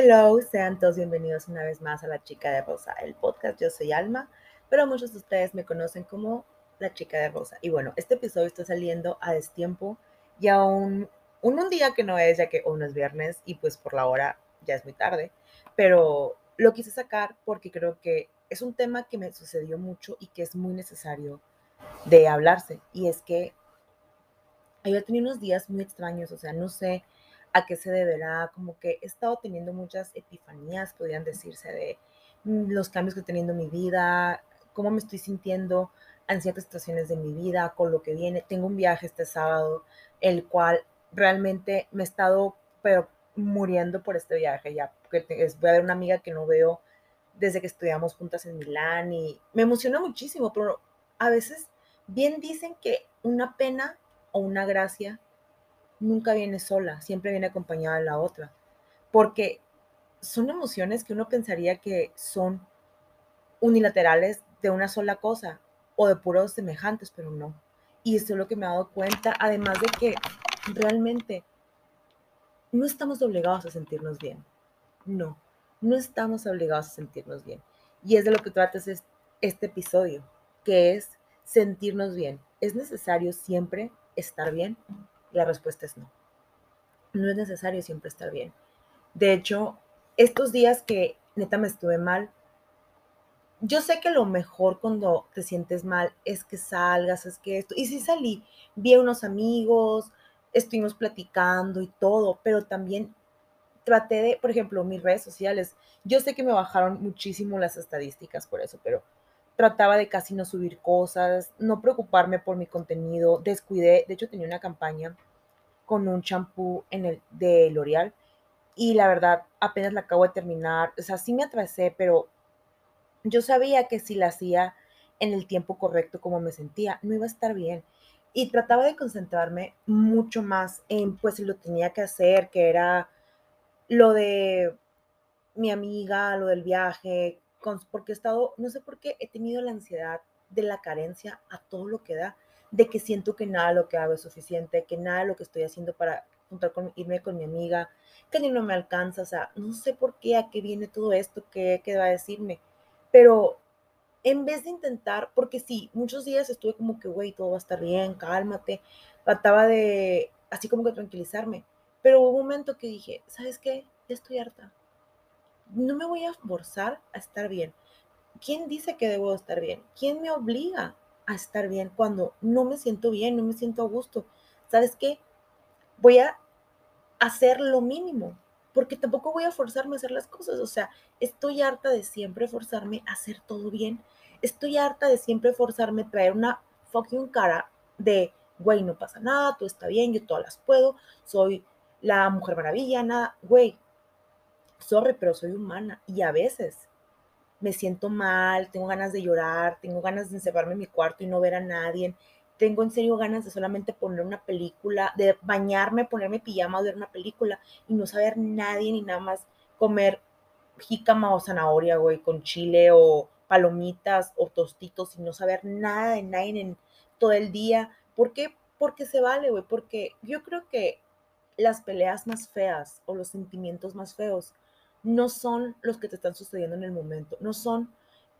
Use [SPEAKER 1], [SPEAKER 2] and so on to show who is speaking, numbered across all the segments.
[SPEAKER 1] Hello, sean todos bienvenidos una vez más a La Chica de Rosa, el podcast. Yo soy Alma, pero muchos de ustedes me conocen como La Chica de Rosa. Y bueno, este episodio está saliendo a destiempo y a un, un, día que no es, ya que uno es viernes y pues por la hora ya es muy tarde, pero lo quise sacar porque creo que es un tema que me sucedió mucho y que es muy necesario de hablarse. Y es que he tenido unos días muy extraños, o sea, no sé a qué se deberá, como que he estado teniendo muchas epifanías, podrían decirse, de mm, los cambios que he tenido en mi vida, cómo me estoy sintiendo en ciertas situaciones de mi vida, con lo que viene. Tengo un viaje este sábado, el cual realmente me he estado, pero muriendo por este viaje ya, porque voy a ver una amiga que no veo desde que estudiamos juntas en Milán y me emociona muchísimo, pero a veces bien dicen que una pena o una gracia nunca viene sola, siempre viene acompañada de la otra, porque son emociones que uno pensaría que son unilaterales de una sola cosa o de puros semejantes, pero no. Y esto es lo que me he dado cuenta, además de que realmente no estamos obligados a sentirnos bien. No, no estamos obligados a sentirnos bien. Y es de lo que trata este episodio, que es sentirnos bien. ¿Es necesario siempre estar bien? La respuesta es no. No es necesario siempre estar bien. De hecho, estos días que neta me estuve mal, yo sé que lo mejor cuando te sientes mal es que salgas, es que esto. Y sí salí, vi a unos amigos, estuvimos platicando y todo, pero también traté de, por ejemplo, mis redes sociales. Yo sé que me bajaron muchísimo las estadísticas por eso, pero trataba de casi no subir cosas, no preocuparme por mi contenido, descuidé, de hecho tenía una campaña con un champú en el de L'Oreal y la verdad apenas la acabo de terminar, o sea, sí me atrasé, pero yo sabía que si la hacía en el tiempo correcto como me sentía, no iba a estar bien. Y trataba de concentrarme mucho más en pues lo tenía que hacer, que era lo de mi amiga, lo del viaje, porque he estado, no sé por qué, he tenido la ansiedad de la carencia a todo lo que da, de que siento que nada lo que hago es suficiente, que nada lo que estoy haciendo para juntar con, irme con mi amiga, que ni no me alcanza, o sea, no sé por qué, a qué viene todo esto, qué, qué va a decirme, pero en vez de intentar, porque sí, muchos días estuve como que, güey, todo va a estar bien, cálmate, trataba de, así como que tranquilizarme, pero hubo un momento que dije, ¿sabes qué? Ya estoy harta, no me voy a forzar a estar bien. ¿Quién dice que debo estar bien? ¿Quién me obliga a estar bien cuando no me siento bien, no me siento a gusto? ¿Sabes qué? Voy a hacer lo mínimo, porque tampoco voy a forzarme a hacer las cosas. O sea, estoy harta de siempre forzarme a hacer todo bien. Estoy harta de siempre forzarme a traer una fucking cara de, güey, no pasa nada, todo está bien, yo todas las puedo, soy la mujer maravilla, nada, güey, sorry, pero soy humana y a veces me siento mal, tengo ganas de llorar, tengo ganas de encerrarme en mi cuarto y no ver a nadie, tengo en serio ganas de solamente poner una película, de bañarme, ponerme pijama, ver una película y no saber nadie ni nada más comer jícama o zanahoria, güey, con chile o palomitas o tostitos y no saber nada de nadie en todo el día. ¿Por qué? Porque se vale, güey, porque yo creo que las peleas más feas o los sentimientos más feos no son los que te están sucediendo en el momento, no son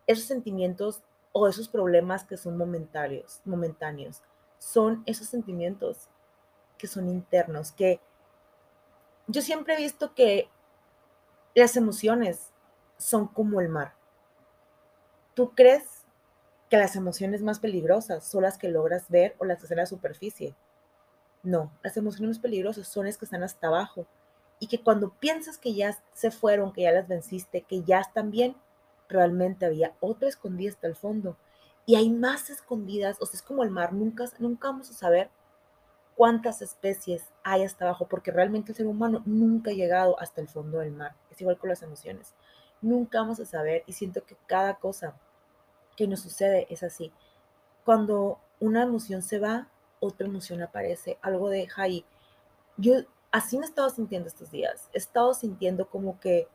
[SPEAKER 1] esos sentimientos o esos problemas que son momentáneos, momentáneos. Son esos sentimientos que son internos, que yo siempre he visto que las emociones son como el mar. ¿Tú crees que las emociones más peligrosas son las que logras ver o las que están en la superficie? No, las emociones peligrosas son las que están hasta abajo, y que cuando piensas que ya se fueron, que ya las venciste, que ya están bien, realmente había otra escondida hasta el fondo. Y hay más escondidas, o sea, es como el mar, nunca, nunca vamos a saber cuántas especies hay hasta abajo, porque realmente el ser humano nunca ha llegado hasta el fondo del mar. Es igual con las emociones. Nunca vamos a saber y siento que cada cosa que nos sucede es así. Cuando una emoción se va, otra emoción aparece, algo deja ahí. Yo así me he estado sintiendo estos días. He estado sintiendo como que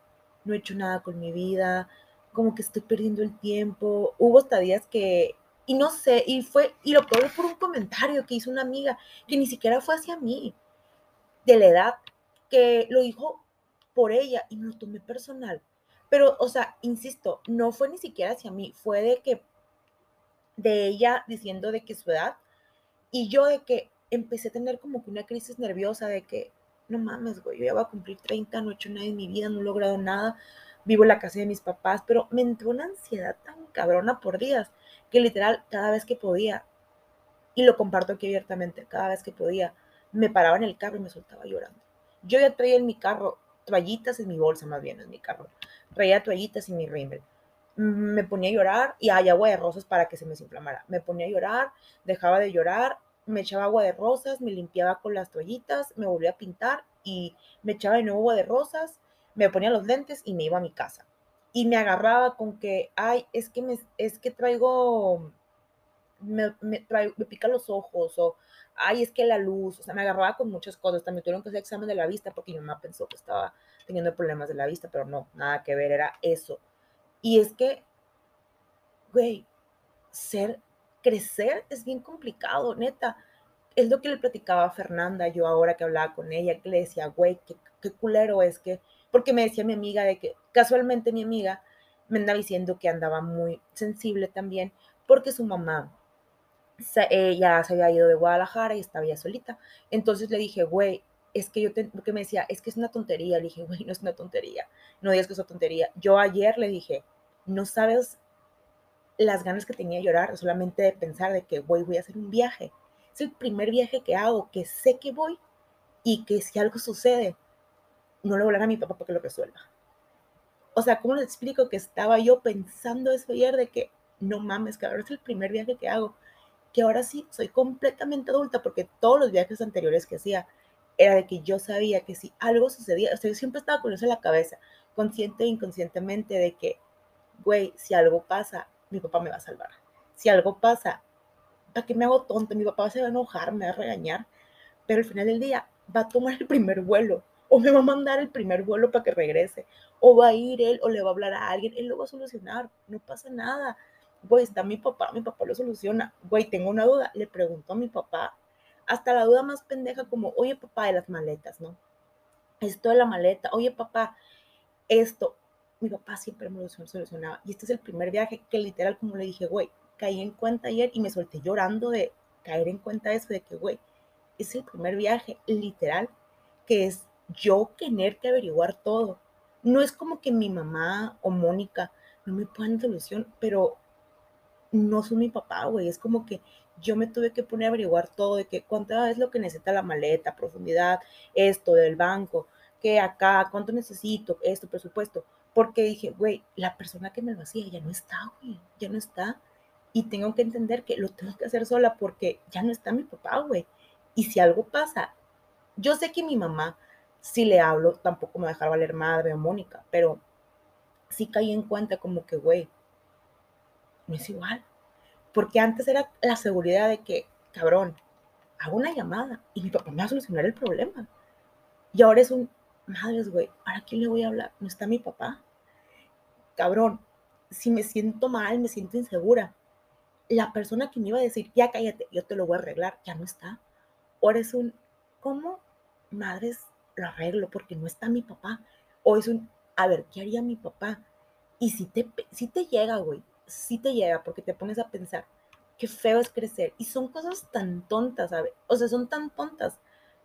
[SPEAKER 1] no he hecho nada con mi vida, como que estoy perdiendo el tiempo. Hubo hasta días que, y no sé, y fue, y lo probé por un comentario que hizo una amiga, que ni siquiera fue hacia mí, de la edad, que lo dijo por ella y me lo tomé personal. Pero, o sea, insisto, no fue ni siquiera hacia mí, fue de que, de ella diciendo de que su edad y yo de que empecé a tener como que una crisis nerviosa de que, no mames, güey, yo ya voy a cumplir 30, no he hecho nada en mi vida, no he logrado nada, vivo en la casa de mis papás, pero me entró una ansiedad tan cabrona por días que literal cada vez que podía, y lo comparto aquí abiertamente, cada vez que podía, me paraba en el carro y me soltaba llorando. Yo ya traía en mi carro toallitas en mi bolsa, más bien en mi carro, traía toallitas en mi rímel. Me ponía a llorar y hay agua de rosas para que se me desinflamara. Me ponía a llorar, dejaba de llorar, me echaba agua de rosas, me limpiaba con las toallitas, me volvía a pintar y me echaba de nuevo agua de rosas, me ponía los lentes y me iba a mi casa. Y me agarraba con que, ay, es que, me, es que traigo, me, me, me pica los ojos o, ay, es que la luz, o sea, me agarraba con muchas cosas. También tuvieron que hacer examen de la vista porque mi mamá pensó que estaba teniendo problemas de la vista, pero no, nada que ver, era eso. Y es que, güey, ser, crecer es bien complicado, neta. Es lo que le platicaba a Fernanda, yo ahora que hablaba con ella, que le decía, güey, qué, qué culero es que porque me decía mi amiga de que casualmente mi amiga me andaba diciendo que andaba muy sensible también porque su mamá se, ya se había ido de Guadalajara y estaba ya solita. Entonces le dije, güey, es que yo, te, porque me decía, es que es una tontería. Le dije, güey, no es una tontería. No digas que es una tontería. Yo ayer le dije, no sabes las ganas que tenía de llorar solamente de pensar de que, güey, voy a hacer un viaje. Es el primer viaje que hago, que sé que voy y que si algo sucede, no le voy a mi papá para que lo resuelva. O sea, ¿cómo le explico que estaba yo pensando eso ayer de que no mames, que ahora es el primer viaje que hago? Que ahora sí soy completamente adulta porque todos los viajes anteriores que hacía era de que yo sabía que si algo sucedía, o sea, yo siempre estaba con eso en la cabeza, consciente e inconscientemente de que, güey, si algo pasa, mi papá me va a salvar. Si algo pasa, ¿para qué me hago tonto? Mi papá se va a enojar, me va a regañar, pero al final del día va a tomar el primer vuelo o me va a mandar el primer vuelo para que regrese, o va a ir él, o le va a hablar a alguien, él lo va a solucionar, no pasa nada. Güey, está mi papá, mi papá lo soluciona. Güey, tengo una duda, le pregunto a mi papá, hasta la duda más pendeja como, oye papá de las maletas, ¿no? Esto de la maleta, oye papá, esto, mi papá siempre me lo solucionaba. Y este es el primer viaje que literal, como le dije, güey, caí en cuenta ayer y me solté llorando de caer en cuenta eso, de que, güey, es el primer viaje literal que es yo tener que averiguar todo. No es como que mi mamá o Mónica no me puedan solución, pero no soy mi papá, güey. Es como que yo me tuve que poner a averiguar todo de que cuánta es lo que necesita la maleta, profundidad, esto del banco, que acá, cuánto necesito, esto, presupuesto. Porque dije, güey, la persona que me lo hacía ya no está, güey, ya no está. Y tengo que entender que lo tengo que hacer sola porque ya no está mi papá, güey. Y si algo pasa, yo sé que mi mamá si le hablo, tampoco me va a dejar valer madre o Mónica, pero sí caí en cuenta como que, güey, no es igual. Porque antes era la seguridad de que, cabrón, hago una llamada y mi papá me va a solucionar el problema. Y ahora es un, madres, güey, ¿para quién le voy a hablar? No está mi papá. Cabrón, si me siento mal, me siento insegura, la persona que me iba a decir, ya cállate, yo te lo voy a arreglar, ya no está. Ahora es un, ¿cómo madres lo arreglo porque no está mi papá. O es un, a ver, ¿qué haría mi papá? Y si te, si te llega, güey, si te llega porque te pones a pensar, qué feo es crecer. Y son cosas tan tontas. O sea, son tan tontas,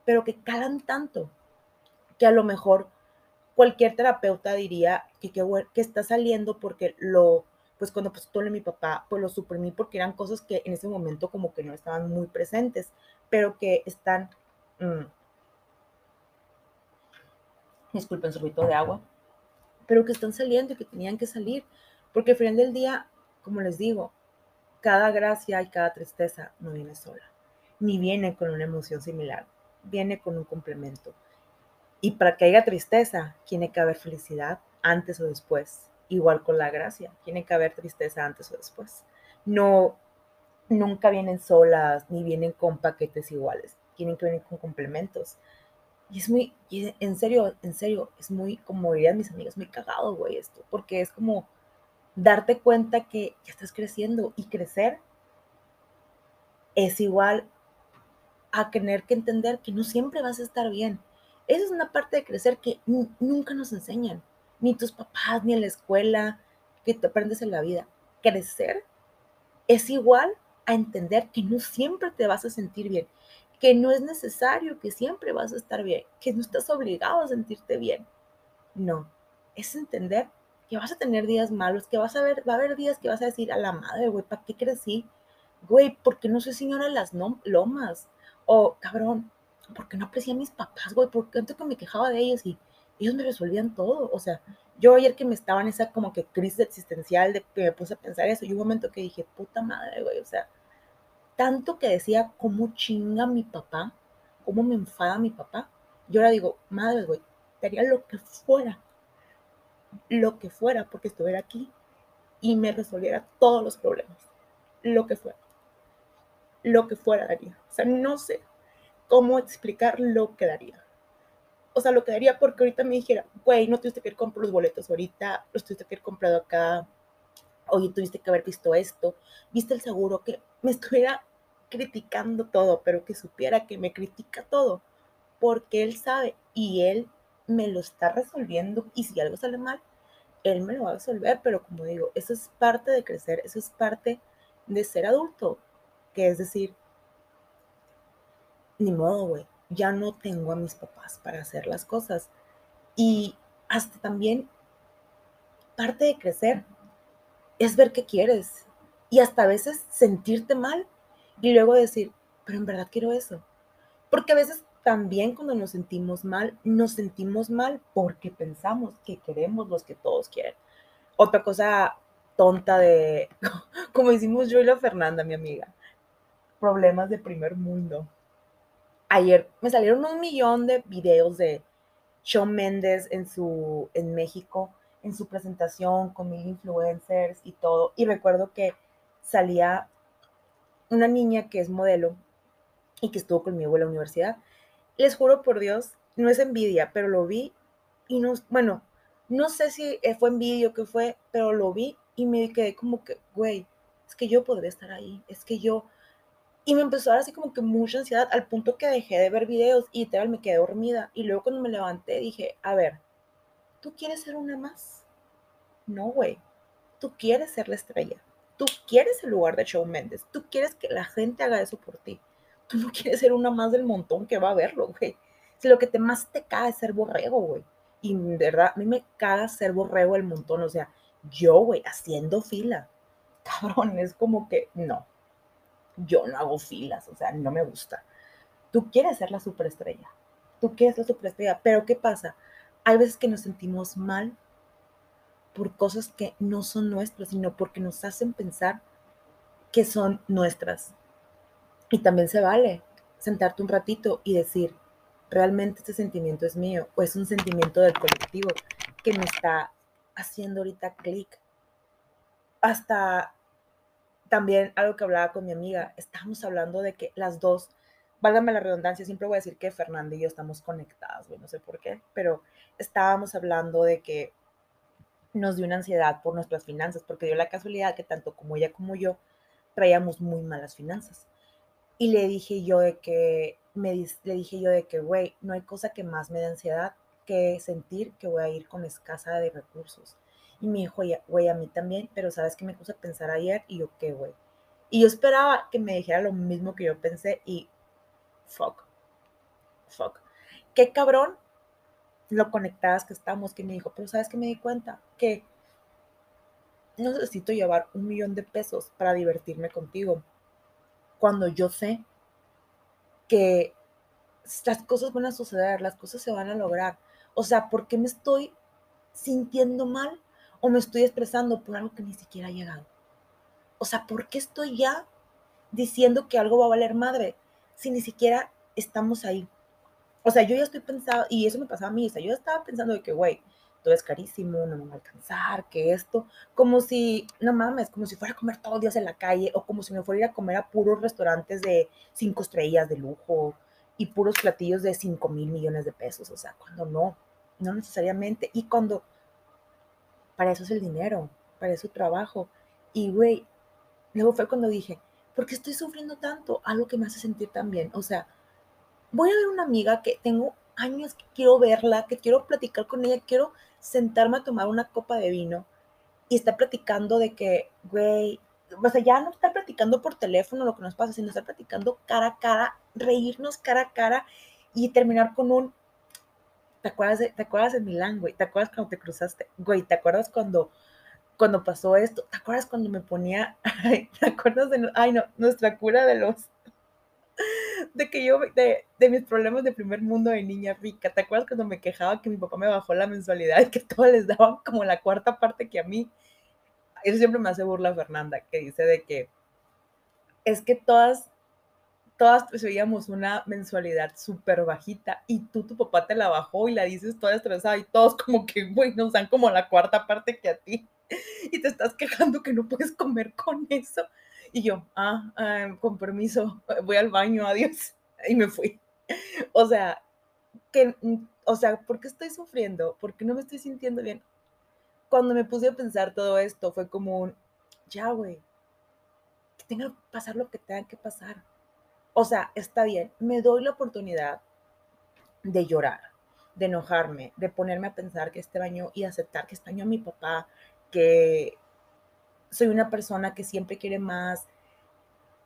[SPEAKER 1] pero que calan tanto, que a lo mejor cualquier terapeuta diría que, que, que está saliendo porque lo, pues cuando pasó todo mi papá, pues lo suprimí porque eran cosas que en ese momento como que no estaban muy presentes, pero que están... Mm, disculpen, sorbito de agua, pero que están saliendo y que tenían que salir, porque al final del día, como les digo, cada gracia y cada tristeza no viene sola, ni viene con una emoción similar, viene con un complemento. Y para que haya tristeza, tiene que haber felicidad antes o después. Igual con la gracia, tiene que haber tristeza antes o después. No, nunca vienen solas, ni vienen con paquetes iguales, tienen que venir con complementos. Y es muy, en serio, en serio, es muy, como dirían mis amigas, muy cagado, güey, esto, porque es como darte cuenta que ya estás creciendo y crecer es igual a tener que entender que no siempre vas a estar bien. Esa es una parte de crecer que nunca nos enseñan, ni tus papás, ni en la escuela, que te aprendes en la vida. Crecer es igual a entender que no siempre te vas a sentir bien, que no es necesario que siempre vas a estar bien, que no estás obligado a sentirte bien. No, es entender que vas a tener días malos, que vas a ver, va a haber días que vas a decir a la madre, güey, ¿para qué crecí? Güey, ¿por qué no soy señora de las lomas? O, cabrón, ¿por qué no aprecié a mis papás, güey? ¿Por qué tanto que me quejaba de ellos y ellos me resolvían todo? O sea, yo ayer que me estaba en esa como que crisis existencial de que me puse a pensar eso, y un momento que dije, puta madre, güey, o sea, tanto que decía cómo chinga mi papá, cómo me enfada mi papá, yo ahora digo, madre, güey, te haría lo que fuera, lo que fuera, porque estuviera aquí y me resolviera todos los problemas, lo que fuera, lo que fuera daría. O sea, no sé cómo explicar lo que daría. O sea, lo que daría porque ahorita me dijera, güey, no tuviste que ir comprar los boletos ahorita, los tuviste que haber comprado acá, oye, tuviste que haber visto esto, viste el seguro, que me estuviera criticando todo, pero que supiera que me critica todo, porque él sabe y él me lo está resolviendo y si algo sale mal, él me lo va a resolver, pero como digo, eso es parte de crecer, eso es parte de ser adulto, que es decir, ni modo, güey, ya no tengo a mis papás para hacer las cosas. Y hasta también parte de crecer es ver qué quieres y hasta a veces sentirte mal y luego decir, pero en verdad quiero eso. Porque a veces también cuando nos sentimos mal, nos sentimos mal porque pensamos que queremos los que todos quieren. Otra cosa tonta de, como decimos yo y la Fernanda, mi amiga, problemas de primer mundo ayer me salieron un millón de videos de Shawn Mendes en, su, en México, en su presentación con mil influencers y todo. Y recuerdo que salía una niña que es modelo y que estuvo conmigo en la universidad. Les juro por Dios, no es envidia, pero lo vi y no, bueno, no sé si fue envidia o qué fue, pero lo vi y me quedé como que, güey, es que yo podría estar ahí, es que yo y me empezó a dar así como que mucha ansiedad al punto que dejé de ver videos y literal me quedé dormida. Y luego cuando me levanté dije, a ver, ¿tú quieres ser una más? No, güey. Tú quieres ser la estrella. Tú quieres el lugar de Shawn Mendes. Tú quieres que la gente haga eso por ti. Tú no quieres ser una más del montón que va a verlo, güey. Si lo que te más te cae es ser borrego, güey. Y de verdad, a mí me caga ser borrego el montón. O sea, yo, güey, haciendo fila. Cabrón, es como que no yo no hago filas, o sea, no me gusta. Tú quieres ser la superestrella, tú quieres la superestrella, pero ¿qué pasa? Hay veces que nos sentimos mal por cosas que no son nuestras, sino porque nos hacen pensar que son nuestras. Y también se vale sentarte un ratito y decir, realmente este sentimiento es mío o es un sentimiento del colectivo que me está haciendo ahorita clic. Hasta también algo que hablaba con mi amiga, estábamos hablando de que las dos, válgame la redundancia, siempre voy a decir que Fernanda y yo estamos conectadas, güey, no sé por qué, pero estábamos hablando de que nos dio una ansiedad por nuestras finanzas, porque dio la casualidad que tanto como ella como yo traíamos muy malas finanzas. Y le dije yo de que, me, le dije yo de que, güey, no hay cosa que más me dé ansiedad que sentir que voy a ir con escasa de recursos. Y me dijo, güey, a mí también, pero sabes que me puse a pensar ayer y yo, ¿qué, güey? Y yo esperaba que me dijera lo mismo que yo pensé y fuck, fuck. Qué cabrón lo conectadas que estamos, que me dijo, pero sabes que me di cuenta que no necesito llevar un millón de pesos para divertirme contigo. Cuando yo sé que las cosas van a suceder, las cosas se van a lograr. O sea, ¿por qué me estoy sintiendo mal o me estoy expresando por algo que ni siquiera ha llegado. O sea, ¿por qué estoy ya diciendo que algo va a valer madre si ni siquiera estamos ahí? O sea, yo ya estoy pensando, y eso me pasaba a mí, o sea, yo estaba pensando de que, güey, todo es carísimo, no me va a alcanzar, que esto, como si, no mames, como si fuera a comer todos los días en la calle, o como si me fuera a ir a comer a puros restaurantes de cinco estrellas de lujo y puros platillos de cinco mil millones de pesos, o sea, cuando no, no necesariamente. Y cuando para eso es el dinero, para eso trabajo. Y, güey, luego fue cuando dije, ¿por qué estoy sufriendo tanto? Algo que me hace sentir tan bien. O sea, voy a ver una amiga que tengo años que quiero verla, que quiero platicar con ella, quiero sentarme a tomar una copa de vino y estar platicando de que, güey, o sea, ya no estar platicando por teléfono lo que nos pasa, sino estar platicando cara a cara, reírnos cara a cara y terminar con un, ¿te acuerdas de, te acuerdas Milán, güey? ¿Te acuerdas cuando te cruzaste? Güey, ¿te acuerdas cuando, cuando pasó esto? ¿Te acuerdas cuando me ponía, ¿te acuerdas de, ay no, nuestra cura de los, de que yo, de, de, mis problemas de primer mundo de niña rica. ¿Te acuerdas cuando me quejaba que mi papá me bajó la mensualidad y que todos les daban como la cuarta parte que a mí? Eso siempre me hace burla Fernanda, que dice de que es que todas, todas recibíamos una mensualidad súper bajita y tú, tu papá te la bajó y la dices toda estresada y todos como que, güey, nos dan como la cuarta parte que a ti y te estás quejando que no puedes comer con eso. Y yo, ah, ah, con permiso, voy al baño, adiós. Y me fui. O sea, que, o sea, ¿por qué estoy sufriendo? ¿Por qué no me estoy sintiendo bien? Cuando me puse a pensar todo esto, fue como un, ya, güey, que tenga que pasar lo que tenga que pasar. O sea, está bien, me doy la oportunidad de llorar, de enojarme, de ponerme a pensar que este baño y aceptar que este baño a mi papá, que soy una persona que siempre quiere más,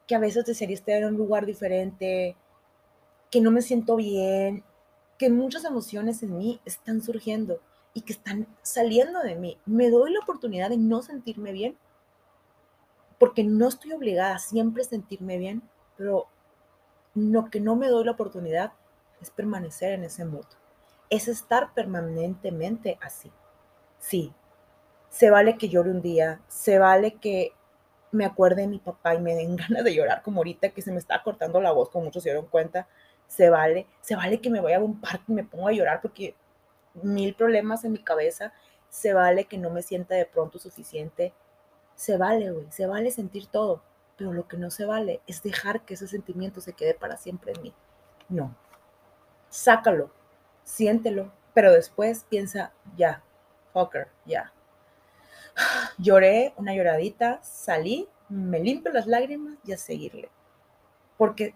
[SPEAKER 1] que a veces desearía estar en un lugar diferente, que no me siento bien, que muchas emociones en mí están surgiendo y que están saliendo de mí. Me doy la oportunidad de no sentirme bien, porque no estoy obligada a siempre sentirme bien, pero lo que no me doy la oportunidad es permanecer en ese mood, es estar permanentemente así. Sí, se vale que llore un día, se vale que me acuerde de mi papá y me den ganas de llorar como ahorita que se me está cortando la voz, como muchos se dieron cuenta, se vale, se vale que me vaya a un parque y me ponga a llorar porque mil problemas en mi cabeza, se vale que no me sienta de pronto suficiente, se vale, güey, se vale sentir todo, pero lo que no se vale es dejar que ese sentimiento se quede para siempre en mí. No, sácalo, siéntelo, pero después piensa, ya, fucker, ya, Lloré una lloradita, salí, me limpio las lágrimas y a seguirle. Porque,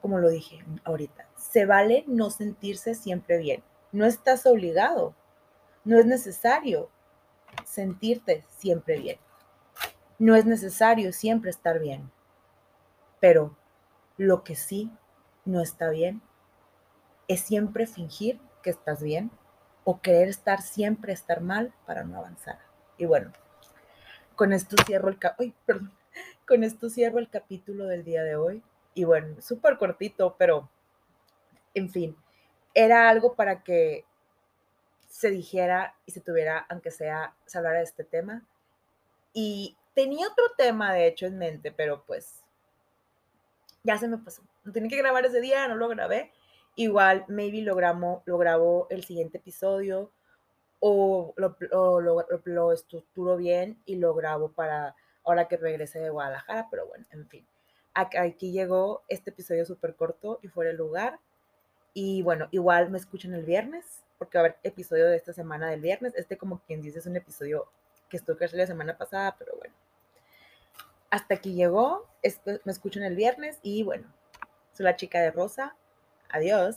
[SPEAKER 1] como lo dije ahorita, se vale no sentirse siempre bien. No estás obligado, no es necesario sentirte siempre bien. No es necesario siempre estar bien. Pero lo que sí no está bien es siempre fingir que estás bien o querer estar siempre estar mal para no avanzar. Y bueno, con esto cierro el con esto cierro el capítulo del día de hoy. Y bueno, súper cortito, pero en fin, era algo para que se dijera y se tuviera, aunque sea, se hablara de este tema. Y tenía otro tema, de hecho, en mente, pero pues ya se me pasó. No tenía que grabar ese día, no lo grabé. Igual, maybe lo, grabo, lo grabo el siguiente episodio o lo, lo, lo, estructuro bien y lo grabo para ahora que regrese de Guadalajara, pero bueno, en fin. Aquí llegó este episodio súper corto y fuera el lugar. Y bueno, igual me escuchan el viernes, porque va a haber episodio de esta semana del viernes. Este, como quien dice, es un episodio que estuve que la semana pasada, pero bueno. Hasta aquí llegó. Me escuchan el viernes y bueno, soy la chica de Rosa. Adiós.